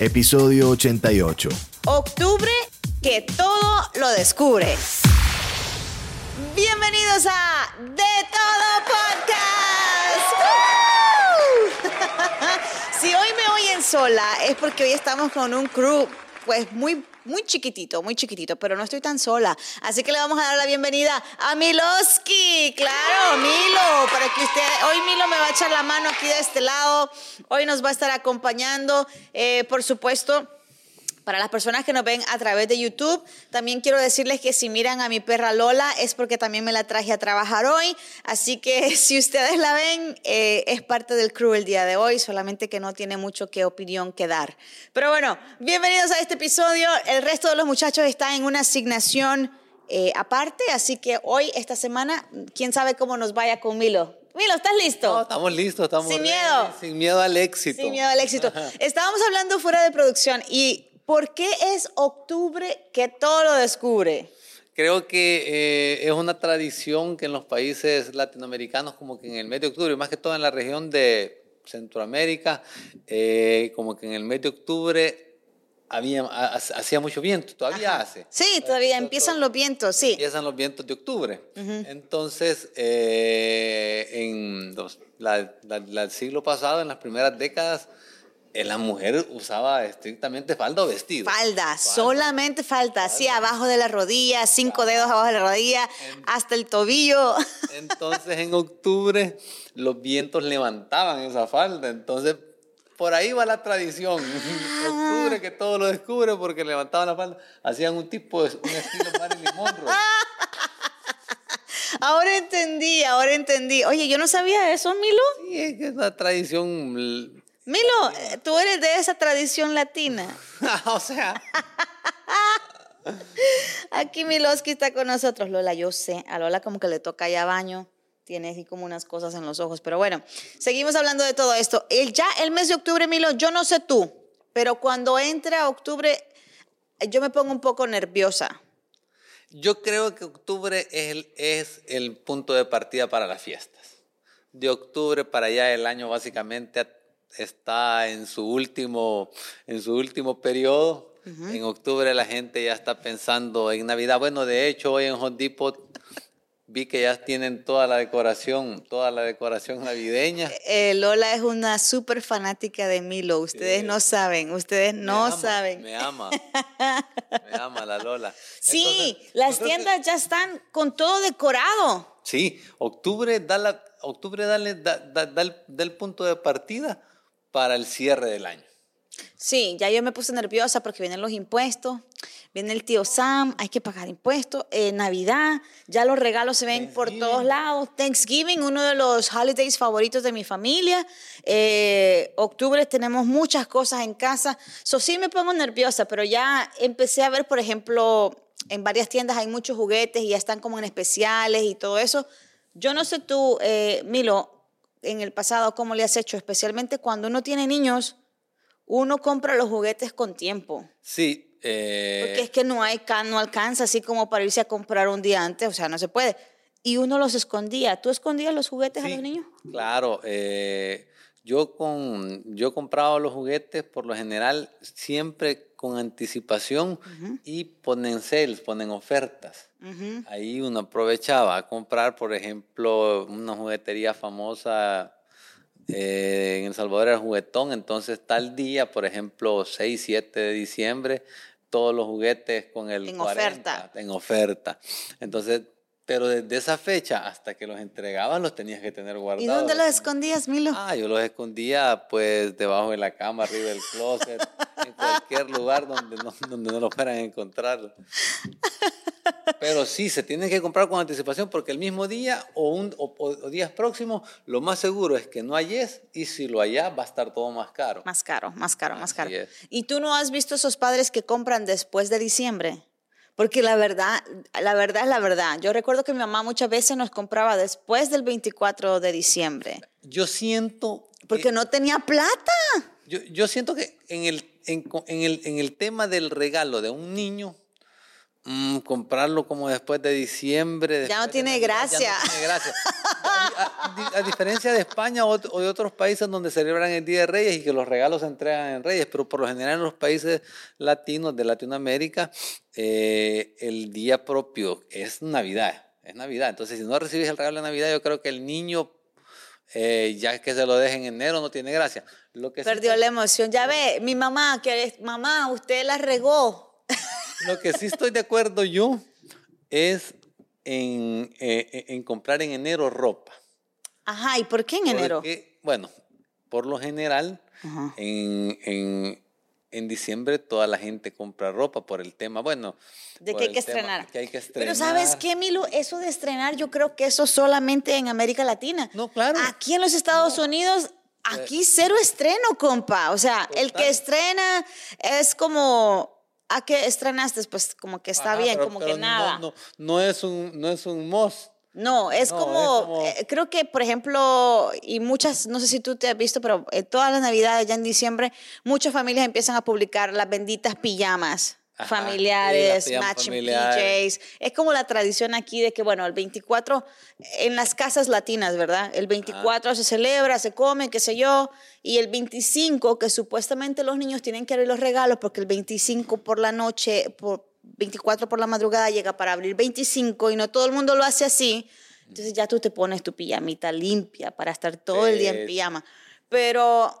episodio 88. Octubre que todo lo descubre. Bienvenidos a De Todo Podcast. si hoy me oyen sola es porque hoy estamos con un crew pues muy muy chiquitito, muy chiquitito, pero no estoy tan sola. Así que le vamos a dar la bienvenida a Miloski. Claro, Milo, para que usted, hoy Milo me va a echar la mano aquí de este lado. Hoy nos va a estar acompañando, eh, por supuesto. Para las personas que nos ven a través de YouTube, también quiero decirles que si miran a mi perra Lola es porque también me la traje a trabajar hoy. Así que si ustedes la ven, eh, es parte del crew el día de hoy, solamente que no tiene mucho que opinión que dar. Pero bueno, bienvenidos a este episodio. El resto de los muchachos está en una asignación eh, aparte, así que hoy, esta semana, quién sabe cómo nos vaya con Milo. Milo, ¿estás listo? No, estamos listos, estamos Sin miedo. Sin miedo al éxito. Sin miedo al éxito. Estábamos hablando fuera de producción y ¿por qué es octubre que todo lo descubre? Creo que eh, es una tradición que en los países latinoamericanos, como que en el mes de octubre, más que todo en la región de Centroamérica, eh, como que en el mes de octubre había, ha- hacía mucho viento, todavía hace. Sí, todavía empiezan los vientos, sí. Empiezan los vientos de octubre. Entonces, eh, en los- la- la- la- el siglo pasado, en las primeras décadas, la mujer usaba estrictamente falda o vestido. Falda, solamente falta, así abajo de la rodilla, cinco dedos abajo de la rodilla, hasta el tobillo. Entonces, en octubre, los vientos levantaban esa falda. Entonces, por ahí va la tradición. octubre, que todo lo descubre porque levantaban la falda. Hacían un tipo, de, un estilo Marilyn Monroe. Ahora entendí, ahora entendí. Oye, yo no sabía eso, Milo. Sí, es que es una tradición. Milo, eh, tú eres de esa tradición latina. o sea, Aquí Miloski está con nosotros. Lola, yo sé. A Lola como que le toca ya baño. Tiene así como unas cosas en los ojos. Pero bueno, seguimos hablando de todo esto. El, ya el mes de octubre, Milo, yo no sé tú, pero cuando entra octubre, eh, yo me pongo un poco nerviosa. Yo creo que octubre es el, es el punto de partida para las fiestas. De octubre para allá el año básicamente está en su último, en su último periodo. En octubre la gente ya está pensando en Navidad. Bueno, de hecho hoy en Home Depot vi que ya tienen toda la decoración, toda la decoración navideña. Eh, Lola es una súper fanática de Milo. Ustedes Sí. no saben, ustedes Me no ama, saben. Me ama. Me ama la Lola. Sí, Entonces, las que- tiendas ya están con todo decorado. Sí, octubre da, la, octubre dale- da, da- da el, da el punto de partida para el cierre del año. Sí, ya yo me puse nerviosa porque vienen los impuestos, viene el tío Sam, hay que pagar impuestos, eh, Navidad, ya los regalos se ven por Thanksgiving. todos lados, Thanksgiving, uno de los holidays favoritos de mi familia, eh, octubre tenemos muchas cosas en casa, so sí me pongo nerviosa, pero ya empecé a ver, por ejemplo, en varias tiendas hay muchos juguetes y ya están como en especiales y todo eso. Yo no sé tú, eh, Milo, en el pasado, cómo le has hecho, especialmente cuando uno tiene niños uno compra los juguetes con tiempo. Sí, eh, Porque es que no, hay, no alcanza así como para irse a comprar un día antes, o sea, no se puede. Y uno los escondía. ¿Tú escondías los juguetes a los niños? Claro, eh, yo, con, yo compraba los juguetes por lo general siempre con anticipación y ponen sales, ponen ofertas. Ahí uno aprovechaba a comprar, por ejemplo, una juguetería famosa eh, en El Salvador era juguetón, entonces tal día, por ejemplo, 6, 7 de diciembre, todos los juguetes con el En 40, oferta. en oferta. Entonces, pero desde esa fecha hasta que los entregaban los tenías que tener guardados. ¿Y dónde los escondías, Milo? Ah, yo los escondía pues debajo de la cama, arriba del closet, en cualquier lugar donde no, donde no lo fueran a encontrar. Pero sí, se tienen que comprar con anticipación porque el mismo día o, un, o, o- o días próximos, lo más seguro es que no hayes y si lo hayas va a estar todo más caro. Más caro, más caro, más caro. es. ¿Y tú no has visto esos padres que compran después de diciembre? Porque la verdad, la verdad es la verdad. Yo recuerdo que mi mamá muchas veces nos compraba después del 24 de diciembre, Yo siento... que- porque no tenía plata. Yo, yo siento que en el, en, co- en el, en el tema del regalo de un niño, mm, comprarlo como después de diciembre. Ya no de tiene Navidad, gracia. Ya no tiene gracia. a, a- a diferencia de España o, de otros países donde celebran el Día de Reyes y que los regalos se entregan en Reyes, pero por lo general en los países latinos de Latinoamérica, eh, el día propio es Navidad, es Navidad. Entonces, si no recibes el regalo de Navidad, yo creo que el niño, eh, ya que se lo deje en enero, no tiene gracia. Lo que sí Perdió la emoción. Ya ve, mi mamá, que es, mamá, usted la regó. Lo que sí estoy de acuerdo yo es en, eh, en comprar en enero ropa. Ajá, ¿y por qué en enero? Porque, bueno, por lo general, en, en, en diciembre toda la gente compra ropa por el tema, bueno. De que hay que estrenar. que hay que Pero ¿sabes estrenar. qué, Milo? Eso de estrenar, yo creo que eso solamente en América Latina. No, claro. Aquí en los Estados Unidos, aquí cero estreno, compa. O sea, el que Total. estrena es como... ¿A qué estrenaste? Pues como que está Ajá, bien, pero- como pero que nada. No, no, no es un, no es un must. No, es No, como, es como- eh, creo que, por ejemplo, y muchas, no sé si tú te has visto, pero eh, todas las navidades ya en diciembre, muchas familias empiezan a publicar las benditas pijamas Ajá, familiares, matching familiares. PJs. Es como la tradición aquí de que, bueno, el 24, en las casas latinas, ¿verdad? El 24 se celebra, se come, qué sé yo, y el 25, que supuestamente los niños tienen que abrir los regalos, porque el 25 por la noche, por 24 por la madrugada llega para abrir 25 y no todo el mundo lo hace así. Entonces ya tú te pones tu pijamita limpia para estar todo el día en pijama. Pero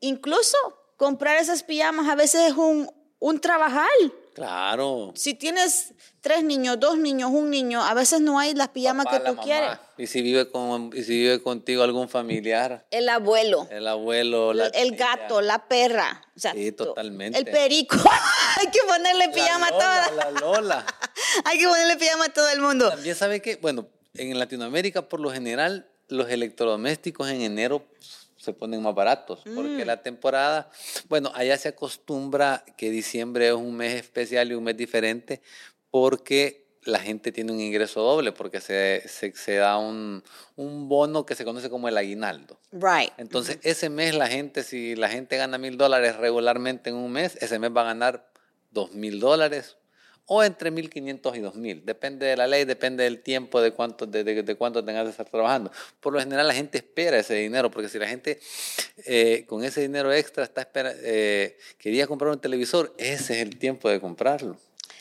incluso comprar esas pijamas a veces es un, un trabajal. Claro. Si tienes tres niños, dos niños, un niño, a veces no hay las pijamas Papá, que tú quieres. Y si vive con, y si vive contigo algún familiar, El abuelo, el abuelo, la el tía, gato, la perra. O sea, Sí, totalmente. El perico. hay que ponerle la pijama a toda. La Lola. Hay que ponerle pijama a todo el mundo. También sabe que, bueno, en Latinoamérica por lo general los electrodomésticos en enero se ponen más baratos Mm. porque la temporada, bueno, allá se acostumbra que diciembre es un mes especial y un mes diferente porque la gente tiene un ingreso doble porque se, se, se da un, un bono que se conoce como el aguinaldo. Right. Entonces, ese mes la gente, si la gente gana mil dólares regularmente en un mes, ese mes va a ganar dos mil dólares o entre mil quinientos y dos mil. Depende de la ley, depende del tiempo, de cuánto, de, de- de cuánto tengas de estar trabajando. Por lo general, la gente espera ese dinero, porque si la gente eh, con ese dinero extra está espera, eh, quería comprar un televisor, ese es el tiempo de comprarlo.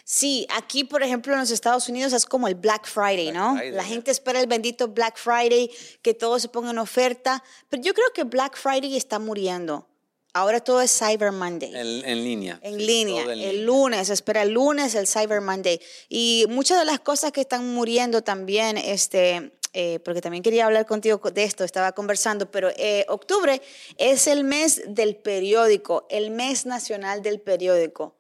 Sí, aquí, por ejemplo, en los Estados Unidos es como el Black Friday, Black ¿no? Friday, la gente espera el bendito Black Friday, que todo se ponga en oferta. Pero yo creo que Black Friday está muriendo. Ahora todo es Cyber Monday. En, en línea. En sí, línea, en el línea. lunes, espera el lunes, el Cyber Monday. Y muchas de las cosas que están muriendo también, este, eh, porque también quería hablar contigo de esto, estaba conversando, pero eh, octubre es el mes del periódico, el mes nacional del periódico.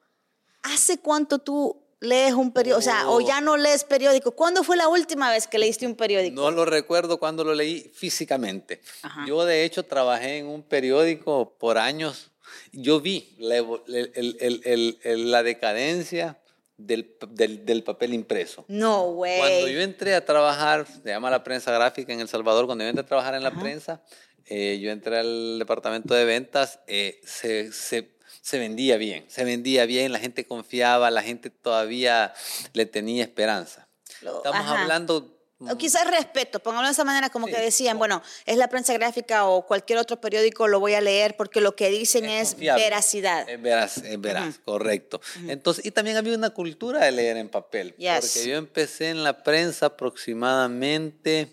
¿Hace cuánto tú lees un periódico? O sea, o Oh. ya no lees periódico. ¿Cuándo fue la última vez que leíste un periódico? No lo recuerdo cuando lo leí físicamente. Yo, de hecho, trabajé en un periódico por años. Yo vi la, el- el- la decadencia del, del- del papel impreso. No, güey. Cuando yo entré a trabajar, se llama la prensa gráfica en El Salvador, cuando yo entré a trabajar en la prensa, eh, yo entré al departamento de ventas, eh, se, se- se vendía bien, se vendía bien, la gente confiaba, la gente todavía le tenía esperanza. Estamos ajá. hablando... O quizás respeto, pongámoslo de esa manera, como Sí. que decían, bueno, es la prensa gráfica o cualquier otro periódico, lo voy a leer porque lo que dicen es, veracidad. Es veraz, es veraz, correcto. Entonces, y también había una cultura de leer en papel. Yes. Porque yo empecé en la prensa aproximadamente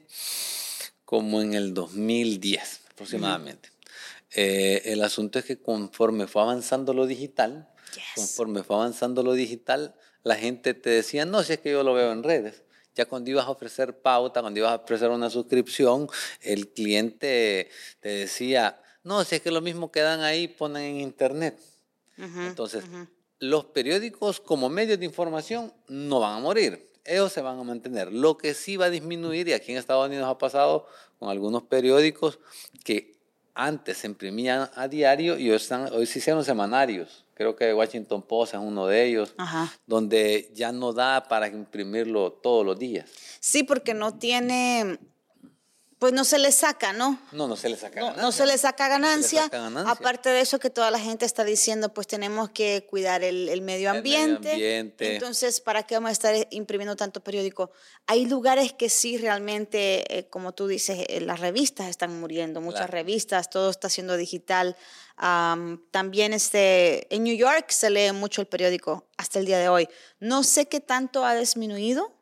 como en el 2010, aproximadamente. Eh, el asunto es que conforme fue avanzando lo digital, Yes. conforme fue avanzando lo digital, la gente te decía, no, si es que yo lo veo en redes. Ya cuando ibas a ofrecer pauta, cuando ibas a ofrecer una suscripción, el cliente te decía, no, si es que lo mismo que dan ahí, ponen en internet. Entonces, los periódicos como medios de información no van a morir, ellos se van a mantener. Lo que sí va a disminuir, y aquí en Estados Unidos ha pasado con algunos periódicos que antes se imprimían a diario y hoy, están, hoy se hicieron semanarios. Creo que Washington Post es uno de ellos, Ajá. donde ya no da para imprimirlo todos los días. Sí, porque no tiene, pues no se le saca, ¿no? No, no se le saca No, ganancia. no se le saca ganancia. saca ganancia. Aparte de eso que toda la gente está diciendo, pues tenemos que cuidar el, el medio El medio ambiente. Entonces, ¿para qué vamos a estar imprimiendo tanto periódico? Hay lugares que sí realmente, eh, como tú dices, eh, las revistas están muriendo, muchas Claro. revistas, todo está siendo digital. Am, también este, en New York se lee mucho el periódico hasta el día de hoy. No sé qué tanto ha disminuido,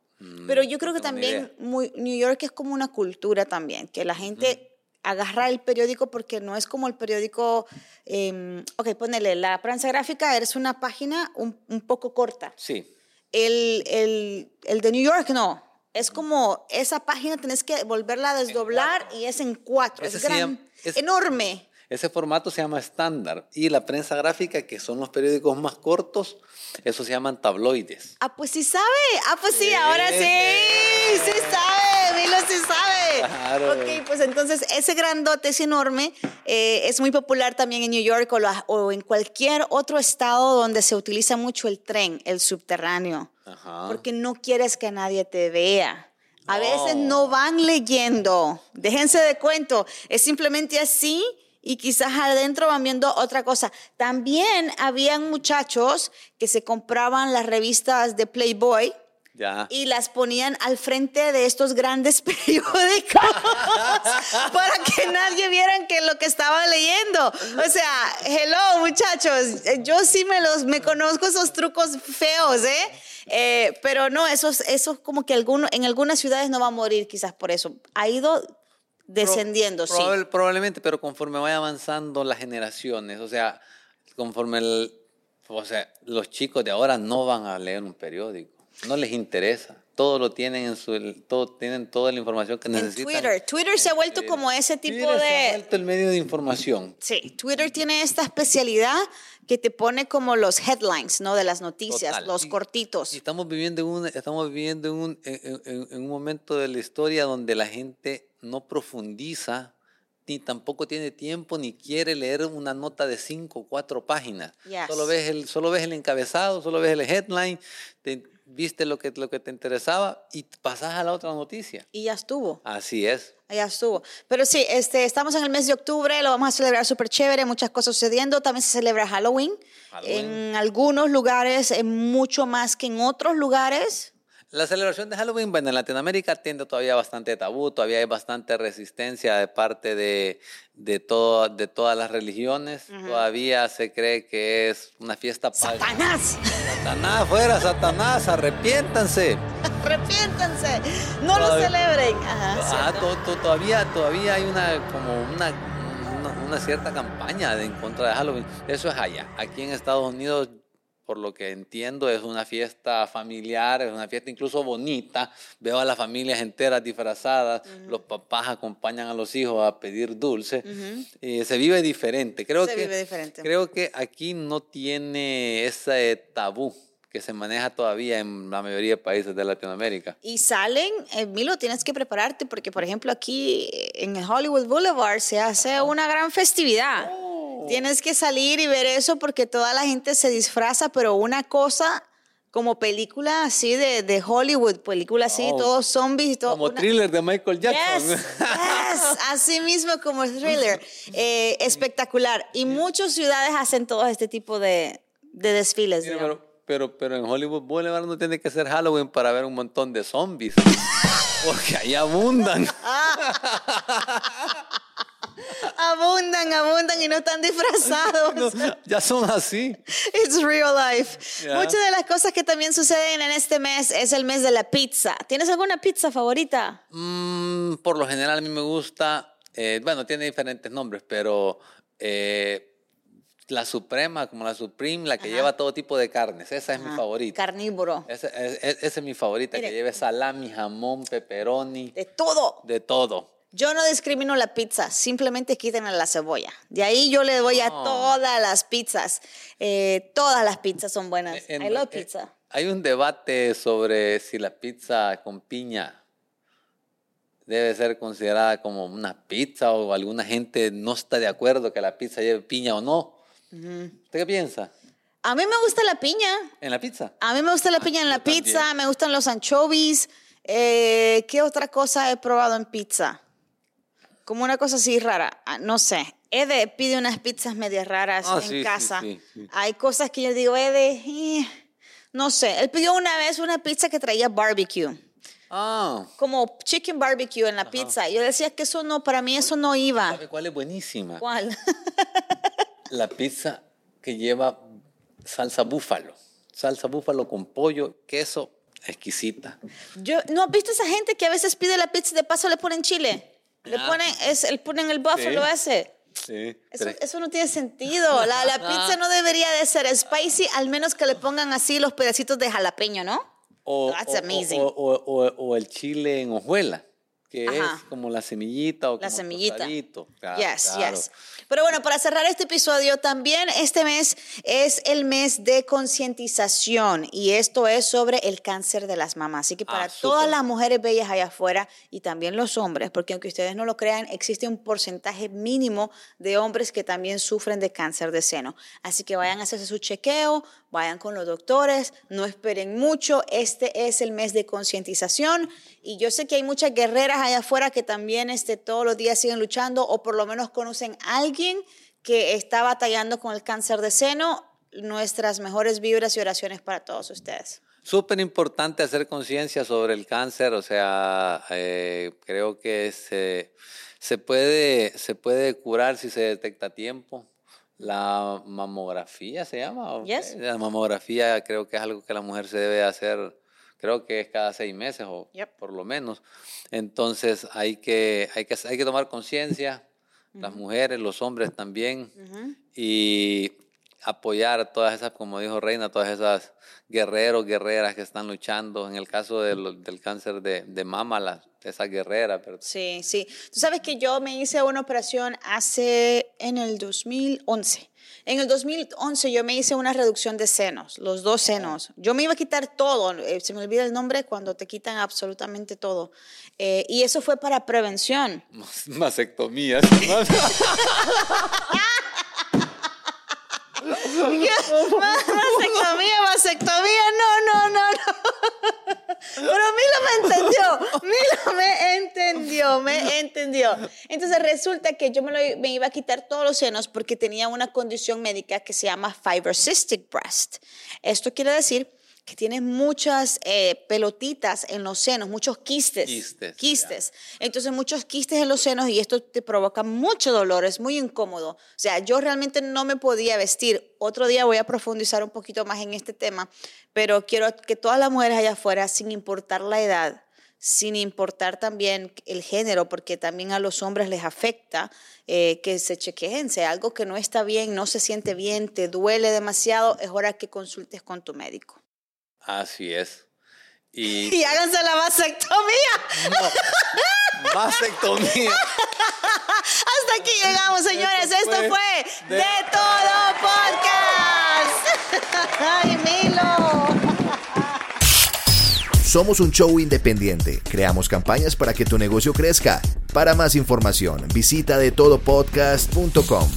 pero yo creo que también muy, New York es como una cultura también, que la gente agarra el periódico porque no es como el periódico, eh, ok, ponele, la prensa gráfica es una página un, un poco corta. Sí. El, el, el de New York no. Es como esa página tenés que volverla a desdoblar y es en cuatro. Ese es gran- llama- es- enorme. Ese formato se llama estándar. Y la prensa gráfica, que son los periódicos más cortos, eso se llaman tabloides. Ah, pues sí sabe. Ah, pues sí, Sí, ahora sí. sí. Sabe. Milo sí sabe. Claro. Ok, pues entonces ese grandote es enorme. eh, es muy popular también en New York o, la- o en cualquier otro estado donde se utiliza mucho el tren, el subterráneo. Ajá. Porque no quieres que nadie te vea. A veces no van leyendo. Déjense de cuento. Es simplemente así y quizás adentro van viendo otra cosa. También habían muchachos que se compraban las revistas de Playboy Ya. y las ponían al frente de estos grandes periódicos para que nadie vieran que lo que estaba leyendo. O sea, hello muchachos, yo sí me los me conozco esos trucos feos, ¿eh? Eh, pero no, esos esos como que alguno, en algunas ciudades no va a morir quizás por eso. Ha ido descendiendo, sí. Probable- Probablemente, pero conforme vaya avanzando las generaciones, o sea, conforme el, o sea, los chicos de ahora no van a leer un periódico, no les interesa. Todo lo tienen en su, todo, tienen toda la información que En necesitan. Twitter, Twitter se ha vuelto Twitter. como ese tipo Twitter se ha de vuelto el medio de información. Sí, Twitter tiene esta especialidad que te pone como los headlines, ¿no? De las noticias, Total. los Y- cortitos. Y estamos viviendo, en un, estamos viviendo en, un, en, en- en un momento de la historia donde la gente no profundiza, ni tampoco tiene tiempo, ni quiere leer una nota de cinco o cuatro páginas. Yes. Solo, ves el, solo ves el encabezado, solo ves el headline, te, viste lo que, lo que te interesaba y pasas a la otra noticia. Y ya estuvo, Así es. ya estuvo. Pero sí, este, estamos en el mes de octubre, lo vamos a celebrar súper chévere, muchas cosas sucediendo. También se celebra Halloween. Halloween. En algunos lugares, en mucho más que en otros lugares. La celebración de Halloween, bueno, en Latinoamérica tiene todavía bastante tabú, todavía hay bastante resistencia de parte de, de, todo, de todas las religiones. Todavía se cree que es una fiesta pagana. ¡Satanás! Satanás, fuera, Satanás, arrepiéntanse. ¡Arrepiéntanse! ¡No lo celebren! Ajá, Ah, to- to- todavía, todavía hay una, como una, una, una cierta campaña de en contra de Halloween. Eso es allá. Aquí en Estados Unidos, por lo que entiendo, es una fiesta familiar, es una fiesta incluso bonita. Veo a las familias enteras disfrazadas, los papás acompañan a los hijos a pedir dulce. y se vive diferente. Creo Se que, vive diferente. Creo que aquí no tiene ese tabú que se maneja todavía en la mayoría de países de Latinoamérica. Y salen, eh, Milo, tienes que prepararte porque, por ejemplo, aquí en el Hollywood Boulevard se hace una gran festividad. Tienes que salir y ver eso porque toda la gente se disfraza, pero una cosa como película así de, de Hollywood, película así, Oh. todos zombies todo. Como una- thriller de Michael Yes, Jackson. yes, así mismo como thriller. Eh, espectacular. Y muchas ciudades hacen todo este tipo de, de desfiles. Mira, pero, pero, pero en Hollywood Boulevard no tiene que ser Halloween para ver un montón de zombies. Porque ahí abundan. Abundan, abundan y no están disfrazados. No, ya son así. It's real life. Ya. Muchas de las cosas que también suceden en este mes es el mes de la pizza. ¿Tienes alguna pizza favorita? Mm, por lo general a mí me gusta, eh, bueno, tiene diferentes nombres, pero eh, la Suprema, como la Supreme, la que Ajá. lleva todo tipo de carnes, esa es mi Ajá. favorita. Carnívoro. Esa, es- es- esa es mi favorita, Mire. que lleve salami, jamón, pepperoni, De todo. de todo. Yo no discrimino la pizza, simplemente quítenle la cebolla. De ahí yo le doy a No. todas las pizzas. Eh, todas las pizzas son buenas. En- I love eh, pizza. Hay un debate sobre si la pizza con piña debe ser considerada como una pizza o alguna gente no está de acuerdo que la pizza lleve piña o no. ¿Usted qué piensa? A mí me gusta la piña. ¿En la pizza? A mí me gusta la piña en la también. pizza, me gustan los anchovies. Eh, ¿Qué otra cosa he probado en pizza? Como una cosa así rara. Ah, No sé. Ede pide unas pizzas medias raras Ah, en sí, casa. sí, sí. Hay cosas que yo digo, Ede, eh, no sé. Él pidió una vez una pizza que traía barbecue. Ah, Como chicken barbecue en la pizza. Yo decía que eso no, para mí eso no iba. ¿sabe cuál es buenísima? ¿Cuál? La pizza que lleva salsa búfalo. Salsa búfalo con pollo, queso, exquisita. Yo, ¿No has visto esa gente que a veces pide la pizza y de paso le ponen chile? Le Ah. ponen, es, el, ponen el buffalo Sí. ese. Sí. Eso, pero- eso no tiene sentido. La, la pizza no debería de ser spicy, al menos que le pongan así los pedacitos de jalapeño, ¿no? o, That's o- amazing. o- o- o- o el chile en hojuela, que Ajá. es como la semillita o La como semillita. Claro, Yes, claro. yes. Pero bueno, para cerrar este episodio, también este mes es el mes de concientización y esto es sobre el cáncer de las mamas. Así que para Ah, todas las mujeres bellas allá afuera y también los hombres, porque aunque ustedes no lo crean, existe un porcentaje mínimo de hombres que también sufren de cáncer de seno. Así que vayan a hacerse su chequeo, vayan con los doctores, no esperen mucho. Este es el mes de concientización y yo sé que hay muchas guerreras allá afuera que también este, todos los días siguen luchando o por lo menos conocen a alguien que está batallando con el cáncer de seno. Nuestras mejores vibras y oraciones para todos ustedes. Súper importante hacer conciencia sobre el cáncer, o sea, eh, creo que se, se, puede, se puede curar si se detecta a tiempo. La mamografía se llama. ¿o Yes. La mamografía creo que es algo que la mujer se debe hacer, creo que es cada seis meses o Yep. por lo menos. Entonces hay que, hay que, hay que tomar conciencia, las mujeres, los hombres también, y apoyar a todas esas, como dijo Reina, todas esas guerreros, guerreras que están luchando. En el caso del, del cáncer de, de mama, las, esas guerreras. Pero, Sí, sí. Tú sabes que yo me hice una operación hace en el 2011. En el 2011 yo me hice una reducción de senos, los dos senos. Yo me iba a quitar todo, eh, se me olvida el nombre cuando te quitan absolutamente todo. Eh, y eso fue para prevención. Mastectomías. Vasectomía, vasectomía, no, no, no, no. Pero Milo me entendió, Milo me entendió, me entendió. Entonces resulta que yo me, me iba a quitar todos los senos porque tenía una condición médica que se llama fibrocystic breast. Esto quiere decir que tienes muchas eh, pelotitas en los senos, muchos quistes. Quistes, Quistes. Entonces, muchos quistes en los senos y esto te provoca mucho dolor, es muy incómodo. O sea, yo realmente no me podía vestir. Otro día voy a profundizar un poquito más en este tema, pero quiero que todas las mujeres allá afuera, sin importar la edad, sin importar también el género, porque también a los hombres les afecta, eh, que se chequeen. Si hay algo que no está bien, no se siente bien, te duele demasiado, es hora que consultes con tu médico. Así es. Y Y háganse la vasectomía. no, mastectomía. Hasta aquí llegamos, señores. Esto Esto fue fue de- De Todo Podcast. Ay, Milo. Somos un show independiente. Creamos campañas para que tu negocio crezca. Para más información, visita de todopodcast.com.